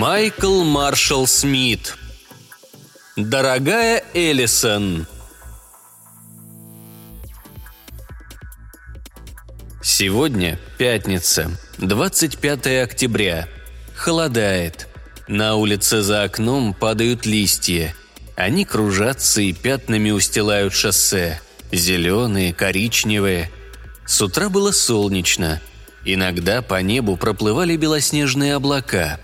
Майкл Маршалл Смит Дорогая Эллисон Сегодня пятница, 25 октября. Холодает. На улице за окном падают листья. Они кружатся и пятнами устилают шоссе. Зеленые, коричневые. С утра было солнечно. Иногда по небу проплывали белоснежные облака.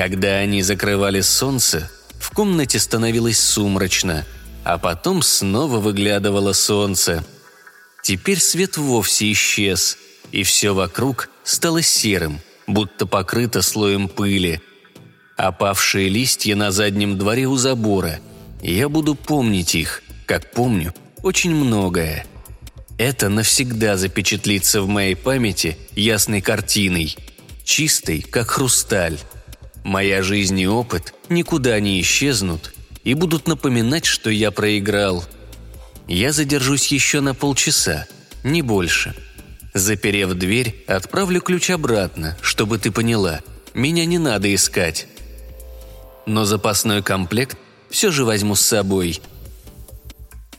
Когда они закрывали солнце, в комнате становилось сумрачно, а потом снова выглядывало солнце. Теперь свет вовсе исчез, и все вокруг стало серым, будто покрыто слоем пыли. Опавшие листья на заднем дворе у забора. Я буду помнить их, как помню, очень многое. Это навсегда запечатлится в моей памяти ясной картиной, чистой, как хрусталь. Моя жизнь и опыт никуда не исчезнут и будут напоминать, что я проиграл. Я задержусь еще на полчаса, не больше. Заперев дверь, отправлю ключ обратно, чтобы ты поняла, меня не надо искать. Но запасной комплект все же возьму с собой.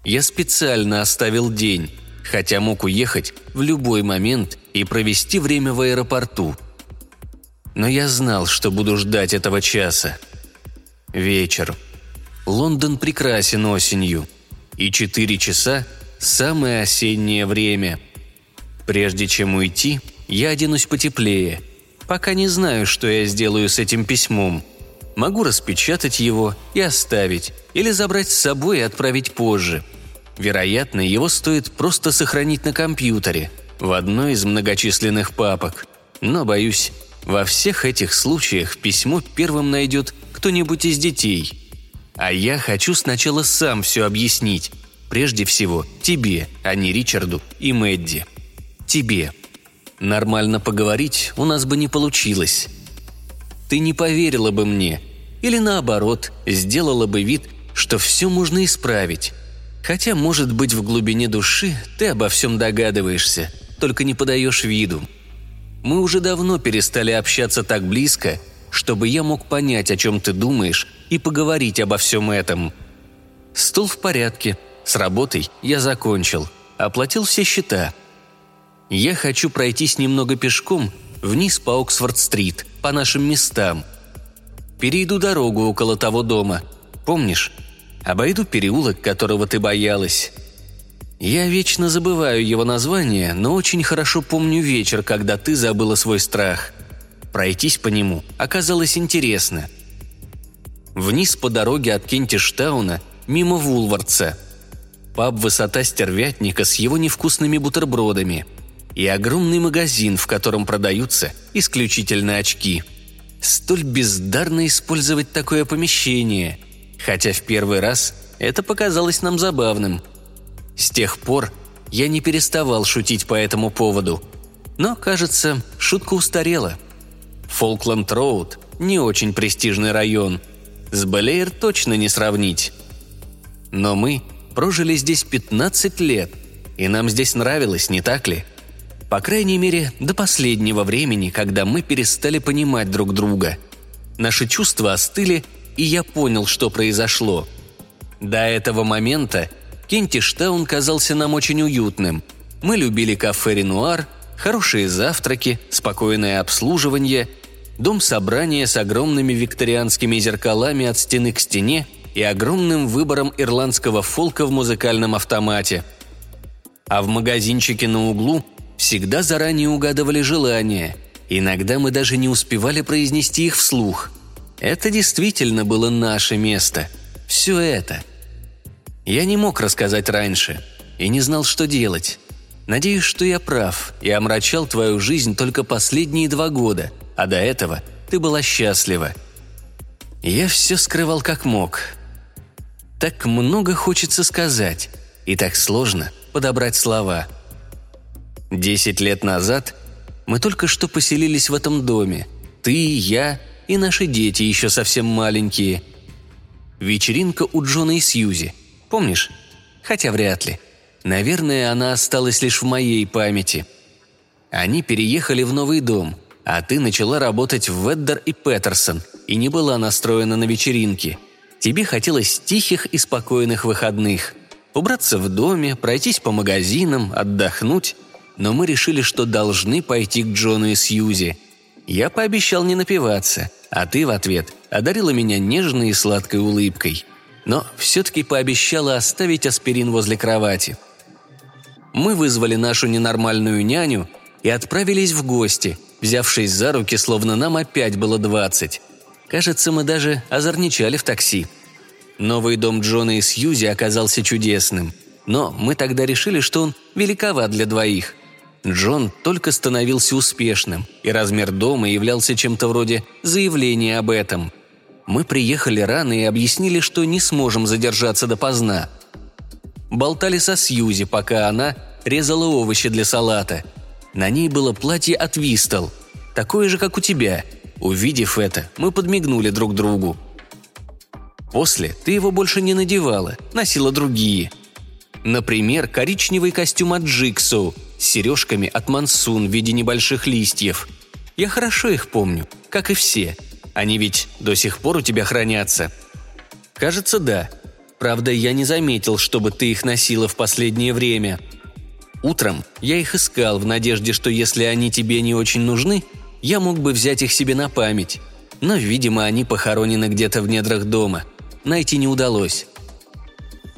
Я специально оставил день, хотя мог уехать в любой момент и провести время в аэропорту. Но я знал, что буду ждать этого часа. Вечер. Лондон прекрасен осенью. И четыре часа – самое осеннее время. Прежде чем уйти, я оденусь потеплее. Пока не знаю, что я сделаю с этим письмом. Могу распечатать его и оставить, или забрать с собой и отправить позже – Вероятно, его стоит просто сохранить на компьютере, в одной из многочисленных папок. Но, боюсь, во всех этих случаях письмо первым найдет кто-нибудь из детей. А я хочу сначала сам все объяснить. Прежде всего, тебе, а не Ричарду и Мэдди. Тебе. Нормально поговорить у нас бы не получилось. Ты не поверила бы мне. Или наоборот, сделала бы вид, что все можно исправить. Хотя, может быть, в глубине души ты обо всем догадываешься, только не подаешь виду. Мы уже давно перестали общаться так близко, чтобы я мог понять, о чем ты думаешь, и поговорить обо всем этом. Стул в порядке, с работой я закончил, оплатил все счета. Я хочу пройтись немного пешком вниз по Оксфорд-стрит, по нашим местам. Перейду дорогу около того дома. Помнишь, Обойду переулок, которого ты боялась. Я вечно забываю его название, но очень хорошо помню вечер, когда ты забыла свой страх. Пройтись по нему оказалось интересно. Вниз по дороге от Кентиштауна, мимо Вулвардса. Паб «Высота стервятника» с его невкусными бутербродами. И огромный магазин, в котором продаются исключительно очки. Столь бездарно использовать такое помещение – хотя в первый раз это показалось нам забавным. С тех пор я не переставал шутить по этому поводу. Но, кажется, шутка устарела. Фолкленд-Роуд – не очень престижный район. С Белэйр точно не сравнить. Но мы прожили здесь 15 лет, и нам здесь нравилось, не так ли? По крайней мере, до последнего времени, когда мы перестали понимать друг друга. Наши чувства остыли – и я понял, что произошло. До этого момента Кентиштаун казался нам очень уютным. Мы любили кафе «Ренуар», хорошие завтраки, спокойное обслуживание, дом собрания с огромными викторианскими зеркалами от стены к стене и огромным выбором ирландского фолка в музыкальном автомате. А в магазинчике на углу всегда заранее угадывали желания. Иногда мы даже не успевали произнести их вслух – это действительно было наше место. Все это. Я не мог рассказать раньше и не знал, что делать. Надеюсь, что я прав и омрачал твою жизнь только последние два года, а до этого ты была счастлива. Я все скрывал как мог. Так много хочется сказать, и так сложно подобрать слова. Десять лет назад мы только что поселились в этом доме. Ты, я и наши дети еще совсем маленькие. Вечеринка у Джона и Сьюзи. Помнишь? Хотя вряд ли. Наверное, она осталась лишь в моей памяти. Они переехали в новый дом. А ты начала работать в Веддер и Петерсон и не была настроена на вечеринки. Тебе хотелось тихих и спокойных выходных. Убраться в доме, пройтись по магазинам, отдохнуть. Но мы решили, что должны пойти к Джону и Сьюзи. Я пообещал не напиваться, а ты в ответ одарила меня нежной и сладкой улыбкой. Но все-таки пообещала оставить аспирин возле кровати. Мы вызвали нашу ненормальную няню и отправились в гости, взявшись за руки, словно нам опять было двадцать. Кажется, мы даже озорничали в такси. Новый дом Джона и Сьюзи оказался чудесным. Но мы тогда решили, что он великоват для двоих. Джон только становился успешным, и размер дома являлся чем-то вроде заявления об этом. Мы приехали рано и объяснили, что не сможем задержаться допоздна. Болтали со Сьюзи, пока она резала овощи для салата. На ней было платье от Вистал, такое же, как у тебя – Увидев это, мы подмигнули друг другу. После ты его больше не надевала, носила другие. Например, коричневый костюм от Джиксоу с сережками от Мансун в виде небольших листьев. Я хорошо их помню, как и все. Они ведь до сих пор у тебя хранятся. Кажется, да. Правда, я не заметил, чтобы ты их носила в последнее время. Утром я их искал в надежде, что если они тебе не очень нужны, я мог бы взять их себе на память, но, видимо, они похоронены где-то в недрах дома. Найти не удалось.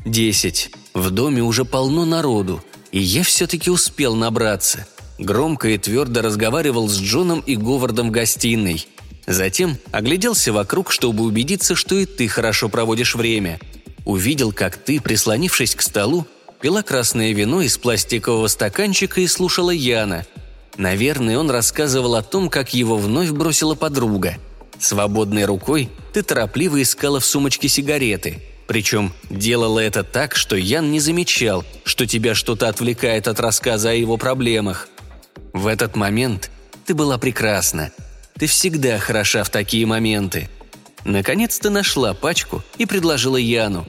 Десять. В доме уже полно народу, и я все-таки успел набраться. Громко и твердо разговаривал с Джоном и Говардом в гостиной. Затем огляделся вокруг, чтобы убедиться, что и ты хорошо проводишь время. Увидел, как ты, прислонившись к столу, пила красное вино из пластикового стаканчика и слушала Яна – Наверное, он рассказывал о том, как его вновь бросила подруга. Свободной рукой ты торопливо искала в сумочке сигареты. Причем делала это так, что Ян не замечал, что тебя что-то отвлекает от рассказа о его проблемах. В этот момент ты была прекрасна. Ты всегда хороша в такие моменты. Наконец ты нашла пачку и предложила Яну.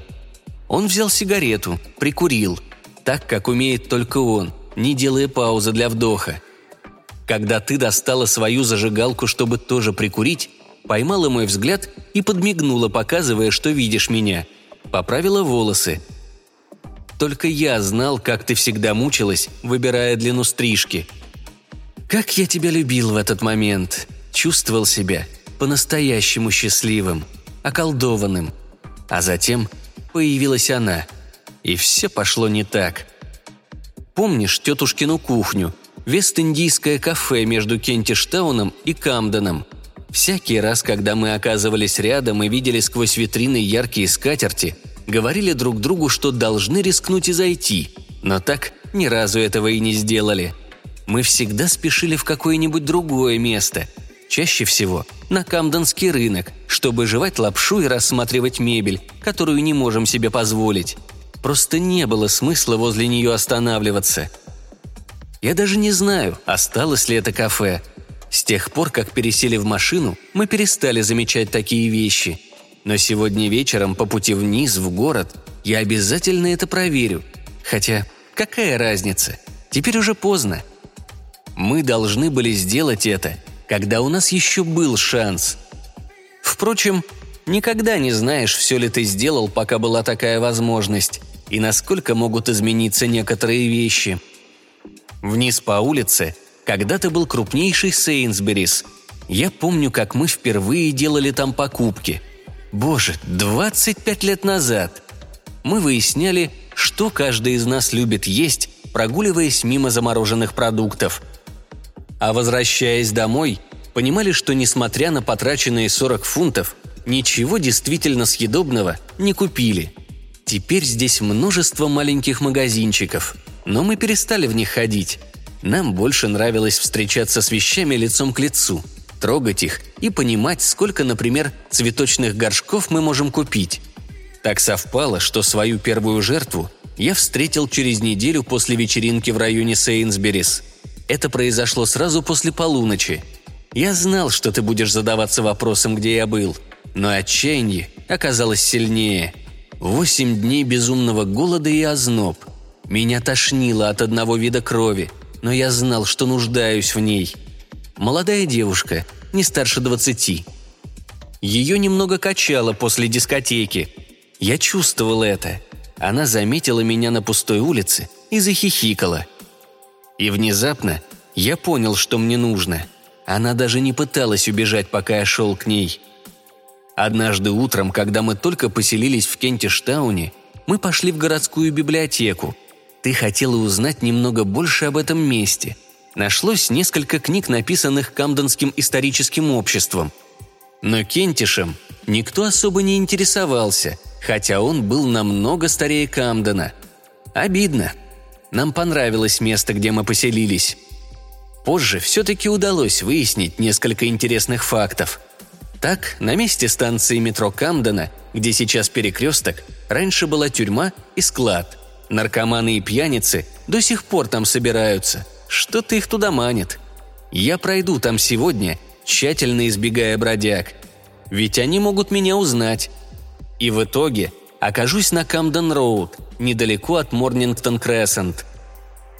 Он взял сигарету, прикурил, так, как умеет только он, не делая паузы для вдоха – когда ты достала свою зажигалку, чтобы тоже прикурить, поймала мой взгляд и подмигнула, показывая, что видишь меня. Поправила волосы. Только я знал, как ты всегда мучилась, выбирая длину стрижки. Как я тебя любил в этот момент. Чувствовал себя по-настоящему счастливым, околдованным. А затем появилась она. И все пошло не так. Помнишь тетушкину кухню – Вест-Индийское кафе между Кентиштауном и Камденом. Всякий раз, когда мы оказывались рядом и видели сквозь витрины яркие скатерти, говорили друг другу, что должны рискнуть и зайти, но так ни разу этого и не сделали. Мы всегда спешили в какое-нибудь другое место, чаще всего на Камденский рынок, чтобы жевать лапшу и рассматривать мебель, которую не можем себе позволить. Просто не было смысла возле нее останавливаться – я даже не знаю, осталось ли это кафе. С тех пор, как пересели в машину, мы перестали замечать такие вещи. Но сегодня вечером по пути вниз, в город, я обязательно это проверю. Хотя, какая разница? Теперь уже поздно. Мы должны были сделать это, когда у нас еще был шанс. Впрочем, никогда не знаешь, все ли ты сделал, пока была такая возможность, и насколько могут измениться некоторые вещи – Вниз по улице когда-то был крупнейший Сейнсберис. Я помню, как мы впервые делали там покупки. Боже, 25 лет назад. Мы выясняли, что каждый из нас любит есть, прогуливаясь мимо замороженных продуктов. А возвращаясь домой, понимали, что несмотря на потраченные 40 фунтов, ничего действительно съедобного не купили. Теперь здесь множество маленьких магазинчиков – но мы перестали в них ходить. Нам больше нравилось встречаться с вещами лицом к лицу, трогать их и понимать, сколько, например, цветочных горшков мы можем купить. Так совпало, что свою первую жертву я встретил через неделю после вечеринки в районе Сейнсберис. Это произошло сразу после полуночи. Я знал, что ты будешь задаваться вопросом, где я был, но отчаяние оказалось сильнее. Восемь дней безумного голода и озноб – меня тошнило от одного вида крови, но я знал, что нуждаюсь в ней. Молодая девушка, не старше двадцати. Ее немного качало после дискотеки. Я чувствовал это. Она заметила меня на пустой улице и захихикала. И внезапно я понял, что мне нужно. Она даже не пыталась убежать, пока я шел к ней. Однажды утром, когда мы только поселились в Кентиштауне, мы пошли в городскую библиотеку. Ты хотела узнать немного больше об этом месте. Нашлось несколько книг, написанных Камденским историческим обществом. Но Кентишем никто особо не интересовался, хотя он был намного старее Камдена. Обидно. Нам понравилось место, где мы поселились. Позже все-таки удалось выяснить несколько интересных фактов. Так, на месте станции метро Камдена, где сейчас перекресток, раньше была тюрьма и склад. Наркоманы и пьяницы до сих пор там собираются. Что-то их туда манит. Я пройду там сегодня, тщательно избегая бродяг. Ведь они могут меня узнать. И в итоге окажусь на Камден-Роуд, недалеко от Морнингтон-Крессент.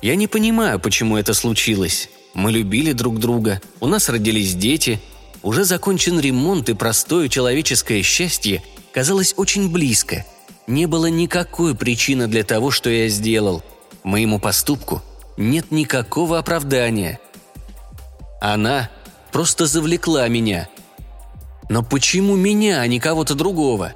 Я не понимаю, почему это случилось. Мы любили друг друга, у нас родились дети, уже закончен ремонт и простое человеческое счастье казалось очень близко. Не было никакой причины для того, что я сделал. Моему поступку нет никакого оправдания. Она просто завлекла меня. Но почему меня, а не кого-то другого?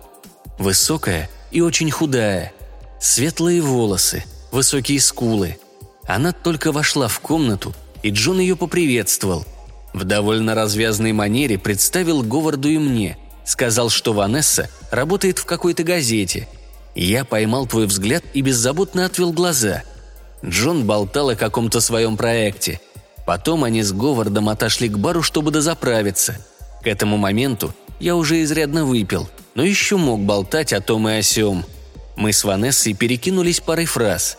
Высокая и очень худая. Светлые волосы, высокие скулы. Она только вошла в комнату – и Джон ее поприветствовал. В довольно развязной манере представил Говарду и мне. Сказал, что Ванесса работает в какой-то газете. Я поймал твой взгляд и беззаботно отвел глаза. Джон болтал о каком-то своем проекте. Потом они с Говардом отошли к бару, чтобы дозаправиться. К этому моменту я уже изрядно выпил, но еще мог болтать о том и о сём. Мы с Ванессой перекинулись парой фраз.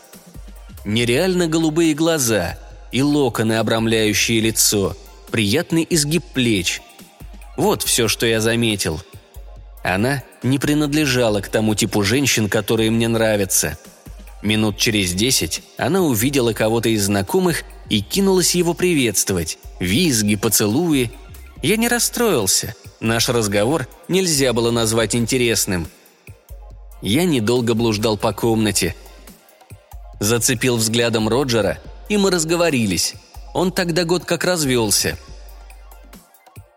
Нереально голубые глаза – и локоны, обрамляющие лицо, приятный изгиб плеч. Вот все, что я заметил. Она не принадлежала к тому типу женщин, которые мне нравятся. Минут через десять она увидела кого-то из знакомых и кинулась его приветствовать. Визги, поцелуи. Я не расстроился. Наш разговор нельзя было назвать интересным. Я недолго блуждал по комнате. Зацепил взглядом Роджера и мы разговорились. Он тогда год как развелся.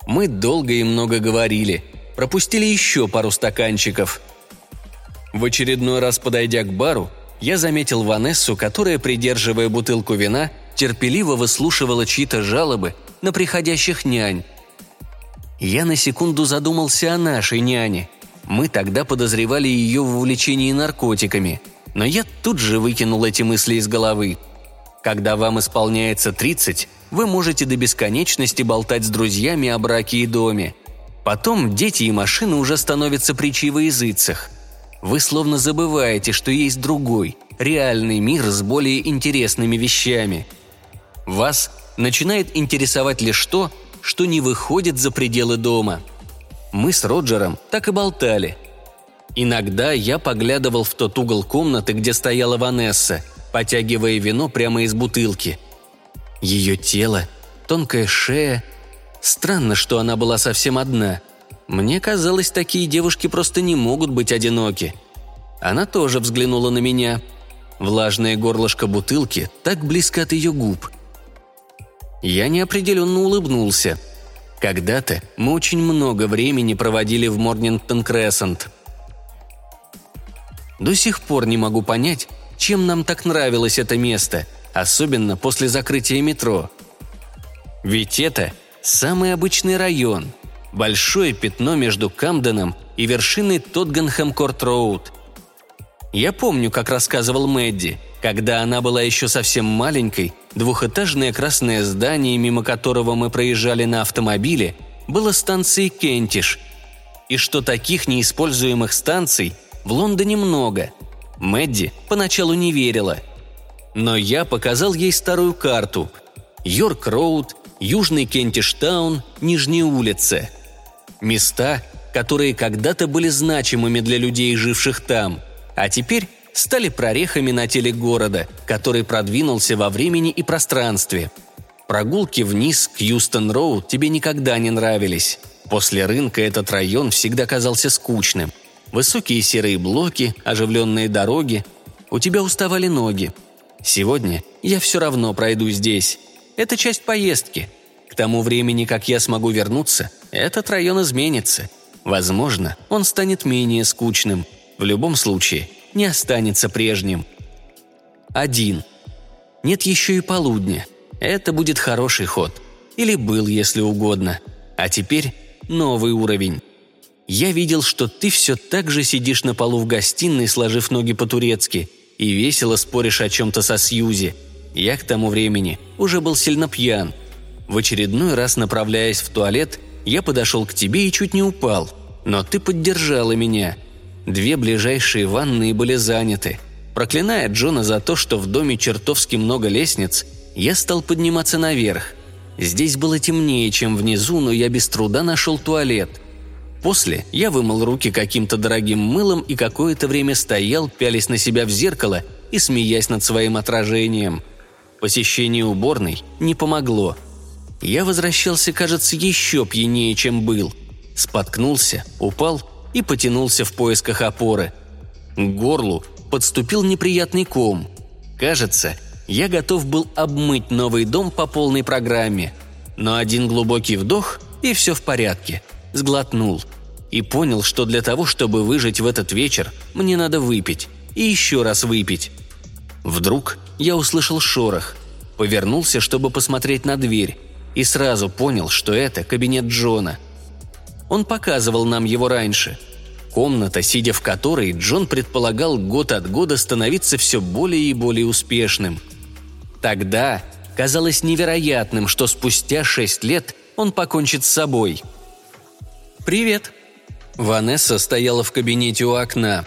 Мы долго и много говорили. Пропустили еще пару стаканчиков. В очередной раз, подойдя к бару, я заметил Ванессу, которая, придерживая бутылку вина, терпеливо выслушивала чьи-то жалобы на приходящих нянь. Я на секунду задумался о нашей няне. Мы тогда подозревали ее в увлечении наркотиками, но я тут же выкинул эти мысли из головы – когда вам исполняется 30, вы можете до бесконечности болтать с друзьями о браке и доме. Потом дети и машины уже становятся притчей во языцах. Вы словно забываете, что есть другой, реальный мир с более интересными вещами. Вас начинает интересовать лишь то, что не выходит за пределы дома. Мы с Роджером так и болтали. Иногда я поглядывал в тот угол комнаты, где стояла Ванесса – потягивая вино прямо из бутылки. Ее тело, тонкая шея. Странно, что она была совсем одна. Мне казалось, такие девушки просто не могут быть одиноки. Она тоже взглянула на меня. Влажное горлышко бутылки так близко от ее губ. Я неопределенно улыбнулся. Когда-то мы очень много времени проводили в Морнингтон Крессент. До сих пор не могу понять, чем нам так нравилось это место, особенно после закрытия метро. Ведь это самый обычный район, большое пятно между Камденом и вершиной Тоттенхэм-Корт-Роуд. Я помню, как рассказывал Мэдди, когда она была еще совсем маленькой, двухэтажное красное здание, мимо которого мы проезжали на автомобиле, было станцией Кентиш, и что таких неиспользуемых станций в Лондоне много – Мэдди поначалу не верила. Но я показал ей старую карту. Йорк-Роуд, Южный Кентиштаун, Нижняя улица. Места, которые когда-то были значимыми для людей, живших там, а теперь стали прорехами на теле города, который продвинулся во времени и пространстве. Прогулки вниз к Юстон-Роуд тебе никогда не нравились. После рынка этот район всегда казался скучным. Высокие серые блоки, оживленные дороги. У тебя уставали ноги. Сегодня я все равно пройду здесь. Это часть поездки. К тому времени, как я смогу вернуться, этот район изменится. Возможно, он станет менее скучным. В любом случае, не останется прежним. Один. Нет еще и полудня. Это будет хороший ход. Или был, если угодно. А теперь новый уровень. Я видел, что ты все так же сидишь на полу в гостиной, сложив ноги по-турецки, и весело споришь о чем-то со Сьюзи. Я к тому времени уже был сильно пьян. В очередной раз, направляясь в туалет, я подошел к тебе и чуть не упал. Но ты поддержала меня. Две ближайшие ванные были заняты. Проклиная Джона за то, что в доме чертовски много лестниц, я стал подниматься наверх. Здесь было темнее, чем внизу, но я без труда нашел туалет. После я вымыл руки каким-то дорогим мылом и какое-то время стоял, пялись на себя в зеркало и смеясь над своим отражением. Посещение уборной не помогло. Я возвращался, кажется, еще пьянее, чем был. Споткнулся, упал и потянулся в поисках опоры. К горлу подступил неприятный ком. Кажется, я готов был обмыть новый дом по полной программе. Но один глубокий вдох, и все в порядке. Сглотнул. И понял, что для того, чтобы выжить в этот вечер, мне надо выпить. И еще раз выпить. Вдруг я услышал шорох. Повернулся, чтобы посмотреть на дверь. И сразу понял, что это кабинет Джона. Он показывал нам его раньше. Комната, сидя в которой, Джон предполагал год от года становиться все более и более успешным – Тогда казалось невероятным, что спустя шесть лет он покончит с собой. «Привет!» Ванесса стояла в кабинете у окна.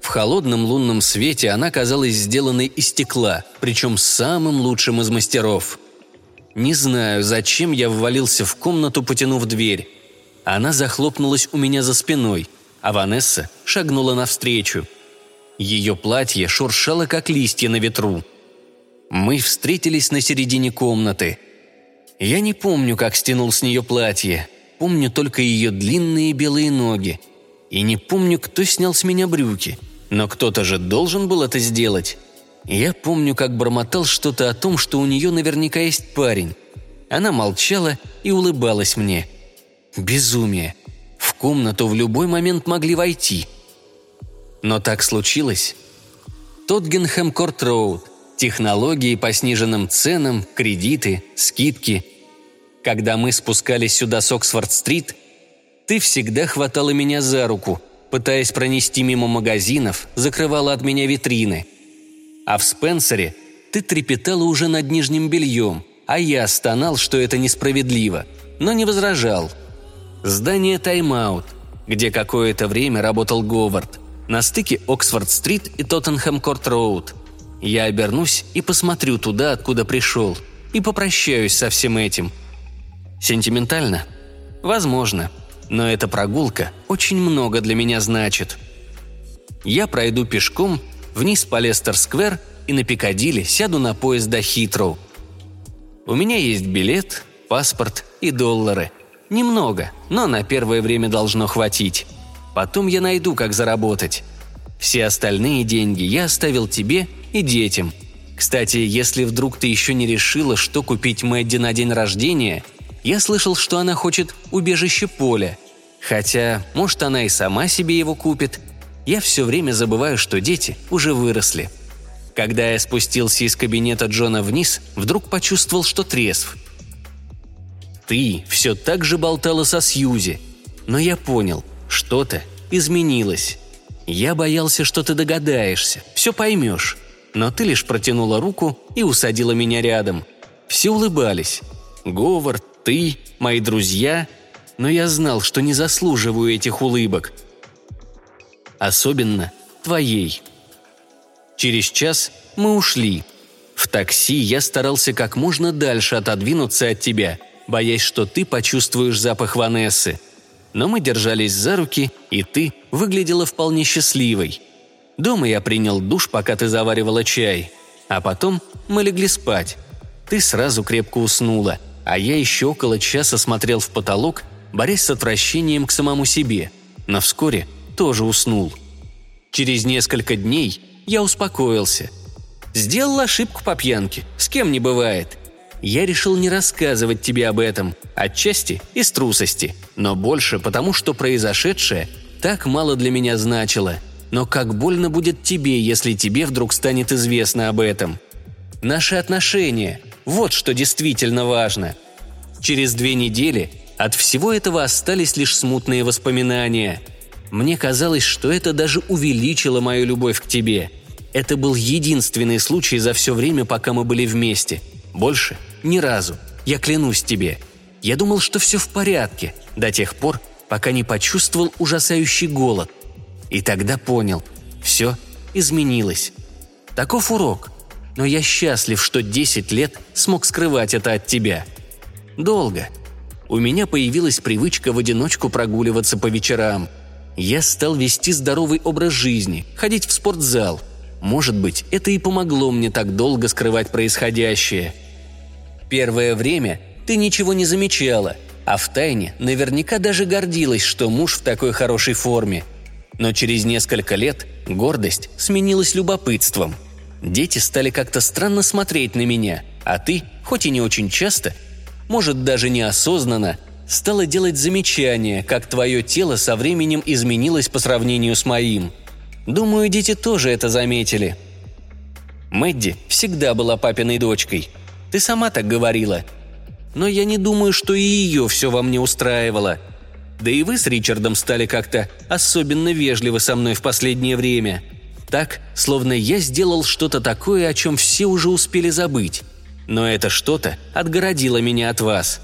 В холодном лунном свете она казалась сделанной из стекла, причем самым лучшим из мастеров. Не знаю, зачем я ввалился в комнату, потянув дверь. Она захлопнулась у меня за спиной, а Ванесса шагнула навстречу. Ее платье шуршало, как листья на ветру – мы встретились на середине комнаты. Я не помню, как стянул с нее платье. Помню только ее длинные белые ноги. И не помню, кто снял с меня брюки. Но кто-то же должен был это сделать. Я помню, как бормотал что-то о том, что у нее наверняка есть парень. Она молчала и улыбалась мне. Безумие. В комнату в любой момент могли войти. Но так случилось. Тоттгенхэм Корт Роуд, технологии по сниженным ценам, кредиты, скидки. Когда мы спускались сюда с Оксфорд-стрит, ты всегда хватала меня за руку, пытаясь пронести мимо магазинов, закрывала от меня витрины. А в Спенсере ты трепетала уже над нижним бельем, а я стонал, что это несправедливо, но не возражал. Здание «Тайм-аут», где какое-то время работал Говард, на стыке Оксфорд-стрит и Тоттенхэм-Корт-роуд – я обернусь и посмотрю туда, откуда пришел, и попрощаюсь со всем этим. Сентиментально? Возможно. Но эта прогулка очень много для меня значит. Я пройду пешком вниз по Лестер-сквер и на Пикадилли сяду на поезд до Хитроу. У меня есть билет, паспорт и доллары. Немного, но на первое время должно хватить. Потом я найду, как заработать. Все остальные деньги я оставил тебе и детям. Кстати, если вдруг ты еще не решила, что купить Мэдди на день рождения, я слышал, что она хочет убежище поля. Хотя, может, она и сама себе его купит. Я все время забываю, что дети уже выросли. Когда я спустился из кабинета Джона вниз, вдруг почувствовал, что трезв. Ты все так же болтала со Сьюзи, но я понял, что-то изменилось. Я боялся, что ты догадаешься, все поймешь. Но ты лишь протянула руку и усадила меня рядом. Все улыбались. Говард, ты, мои друзья. Но я знал, что не заслуживаю этих улыбок. Особенно твоей. Через час мы ушли. В такси я старался как можно дальше отодвинуться от тебя, боясь, что ты почувствуешь запах Ванессы – но мы держались за руки, и ты выглядела вполне счастливой. Дома я принял душ, пока ты заваривала чай, а потом мы легли спать. Ты сразу крепко уснула, а я еще около часа смотрел в потолок, борясь с отвращением к самому себе, но вскоре тоже уснул. Через несколько дней я успокоился. Сделал ошибку по пьянке, с кем не бывает. Я решил не рассказывать тебе об этом, отчасти из трусости, но больше потому, что произошедшее так мало для меня значило. Но как больно будет тебе, если тебе вдруг станет известно об этом. Наши отношения – вот что действительно важно. Через две недели от всего этого остались лишь смутные воспоминания. Мне казалось, что это даже увеличило мою любовь к тебе. Это был единственный случай за все время, пока мы были вместе. Больше ни разу. Я клянусь тебе. Я думал, что все в порядке, до тех пор, пока не почувствовал ужасающий голод. И тогда понял, все изменилось. Таков урок. Но я счастлив, что 10 лет смог скрывать это от тебя. Долго. У меня появилась привычка в одиночку прогуливаться по вечерам. Я стал вести здоровый образ жизни, ходить в спортзал. Может быть, это и помогло мне так долго скрывать происходящее – Первое время ты ничего не замечала, а в тайне наверняка даже гордилась, что муж в такой хорошей форме. Но через несколько лет гордость сменилась любопытством. Дети стали как-то странно смотреть на меня, а ты, хоть и не очень часто, может даже неосознанно, стала делать замечания, как твое тело со временем изменилось по сравнению с моим. Думаю, дети тоже это заметили. Мэдди всегда была папиной дочкой – ты сама так говорила. Но я не думаю, что и ее все во мне устраивало. Да и вы с Ричардом стали как-то особенно вежливы со мной в последнее время. Так, словно я сделал что-то такое, о чем все уже успели забыть. Но это что-то отгородило меня от вас.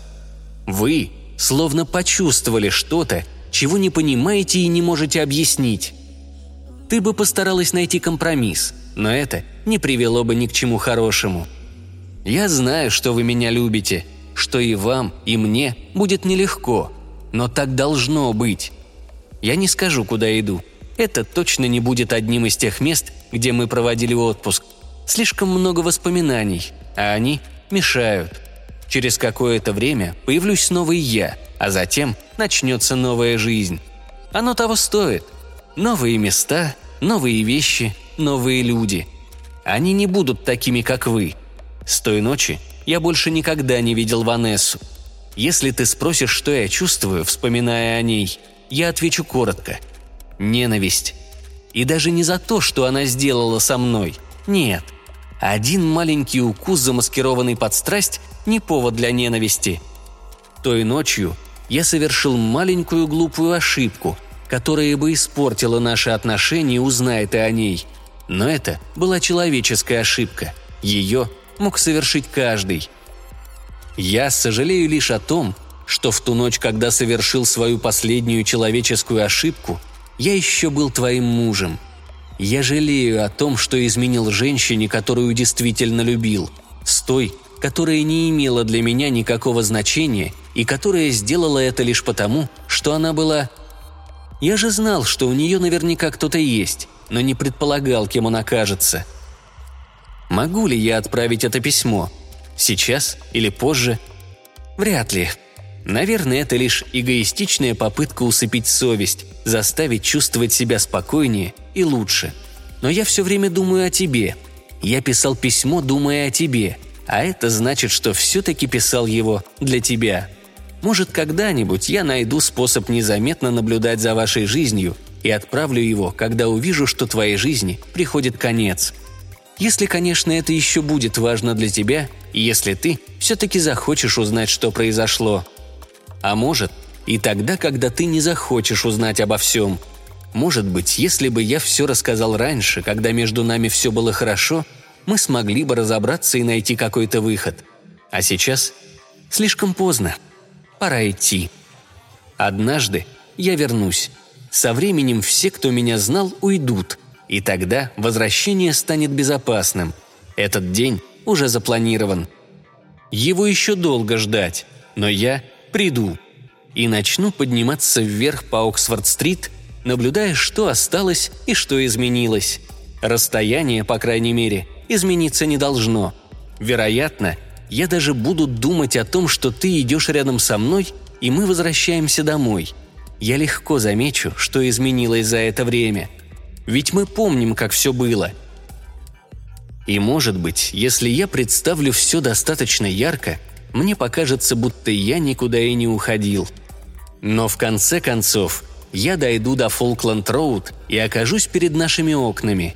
Вы словно почувствовали что-то, чего не понимаете и не можете объяснить. Ты бы постаралась найти компромисс, но это не привело бы ни к чему хорошему. Я знаю, что вы меня любите, что и вам, и мне будет нелегко, но так должно быть. Я не скажу, куда иду. Это точно не будет одним из тех мест, где мы проводили отпуск. Слишком много воспоминаний, а они мешают. Через какое-то время появлюсь снова и я, а затем начнется новая жизнь. Оно того стоит. Новые места, новые вещи, новые люди. Они не будут такими, как вы – с той ночи я больше никогда не видел Ванессу. Если ты спросишь, что я чувствую, вспоминая о ней, я отвечу коротко. Ненависть. И даже не за то, что она сделала со мной. Нет. Один маленький укус, замаскированный под страсть, не повод для ненависти. Той ночью я совершил маленькую глупую ошибку, которая бы испортила наши отношения, узнает и о ней. Но это была человеческая ошибка. Ее мог совершить каждый. Я сожалею лишь о том, что в ту ночь, когда совершил свою последнюю человеческую ошибку, я еще был твоим мужем. Я жалею о том, что изменил женщине, которую действительно любил, с той, которая не имела для меня никакого значения и которая сделала это лишь потому, что она была... Я же знал, что у нее наверняка кто-то есть, но не предполагал, кем он окажется – Могу ли я отправить это письмо? Сейчас или позже? Вряд ли. Наверное, это лишь эгоистичная попытка усыпить совесть, заставить чувствовать себя спокойнее и лучше. Но я все время думаю о тебе. Я писал письмо, думая о тебе, а это значит, что все-таки писал его для тебя. Может, когда-нибудь я найду способ незаметно наблюдать за вашей жизнью и отправлю его, когда увижу, что твоей жизни приходит конец – если, конечно, это еще будет важно для тебя, если ты все-таки захочешь узнать, что произошло. А может, и тогда, когда ты не захочешь узнать обо всем. Может быть, если бы я все рассказал раньше, когда между нами все было хорошо, мы смогли бы разобраться и найти какой-то выход. А сейчас слишком поздно. Пора идти. Однажды я вернусь. Со временем все, кто меня знал, уйдут – и тогда возвращение станет безопасным. Этот день уже запланирован. Его еще долго ждать, но я приду. И начну подниматься вверх по Оксфорд-стрит, наблюдая, что осталось и что изменилось. Расстояние, по крайней мере, измениться не должно. Вероятно, я даже буду думать о том, что ты идешь рядом со мной, и мы возвращаемся домой. Я легко замечу, что изменилось за это время. Ведь мы помним, как все было. И может быть, если я представлю все достаточно ярко, мне покажется, будто я никуда и не уходил. Но в конце концов, я дойду до Фолкланд-Роуд и окажусь перед нашими окнами.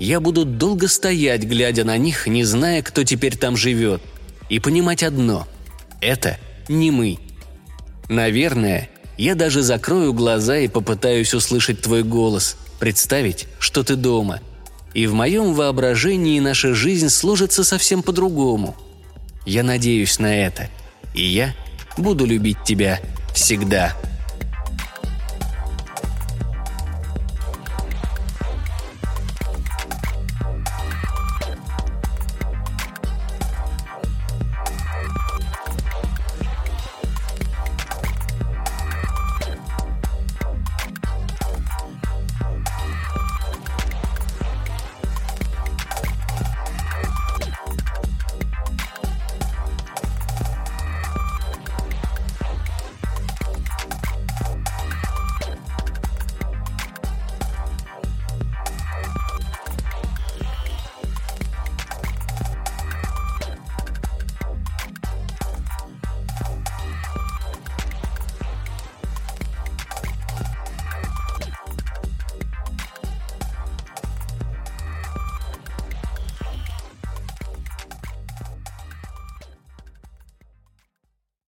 Я буду долго стоять, глядя на них, не зная, кто теперь там живет, и понимать одно – это не мы. Наверное, я даже закрою глаза и попытаюсь услышать твой голос, представить, что ты дома. И в моем воображении наша жизнь сложится совсем по-другому. Я надеюсь на это. И я буду любить тебя всегда.